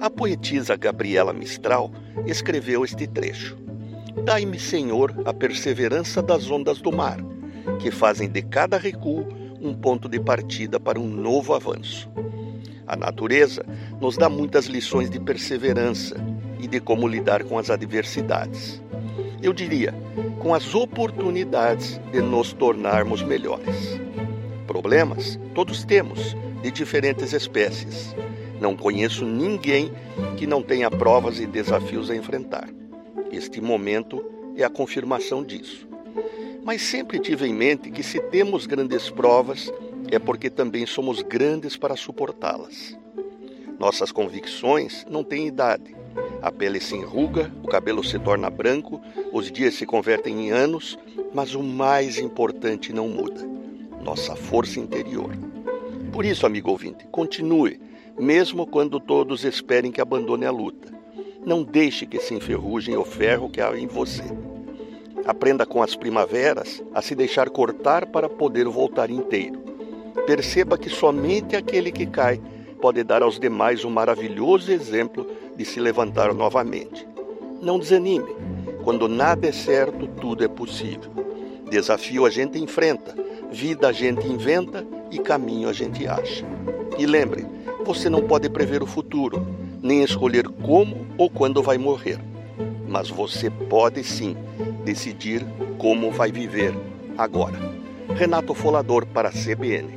A poetisa Gabriela Mistral escreveu este trecho: Dai-me, Senhor, a perseverança das ondas do mar, que fazem de cada recuo um ponto de partida para um novo avanço. A natureza nos dá muitas lições de perseverança e de como lidar com as adversidades. Eu diria, com as oportunidades de nos tornarmos melhores. Problemas todos temos, de diferentes espécies. Não conheço ninguém que não tenha provas e desafios a enfrentar. Este momento é a confirmação disso. Mas sempre tive em mente que se temos grandes provas, é porque também somos grandes para suportá-las. Nossas convicções não têm idade. A pele se enruga, o cabelo se torna branco, os dias se convertem em anos, mas o mais importante não muda: nossa força interior. Por isso, amigo ouvinte, continue, mesmo quando todos esperem que abandone a luta. Não deixe que se enferrujem o ferro que há em você. Aprenda com as primaveras a se deixar cortar para poder voltar inteiro. Perceba que somente aquele que cai pode dar aos demais um maravilhoso exemplo de se levantar novamente. Não desanime. Quando nada é certo, tudo é possível. Desafio a gente enfrenta, vida a gente inventa e caminho a gente acha. E lembre, você não pode prever o futuro, nem escolher como ou quando vai morrer. Mas você pode sim decidir como vai viver agora. Renato Folador para a CBN.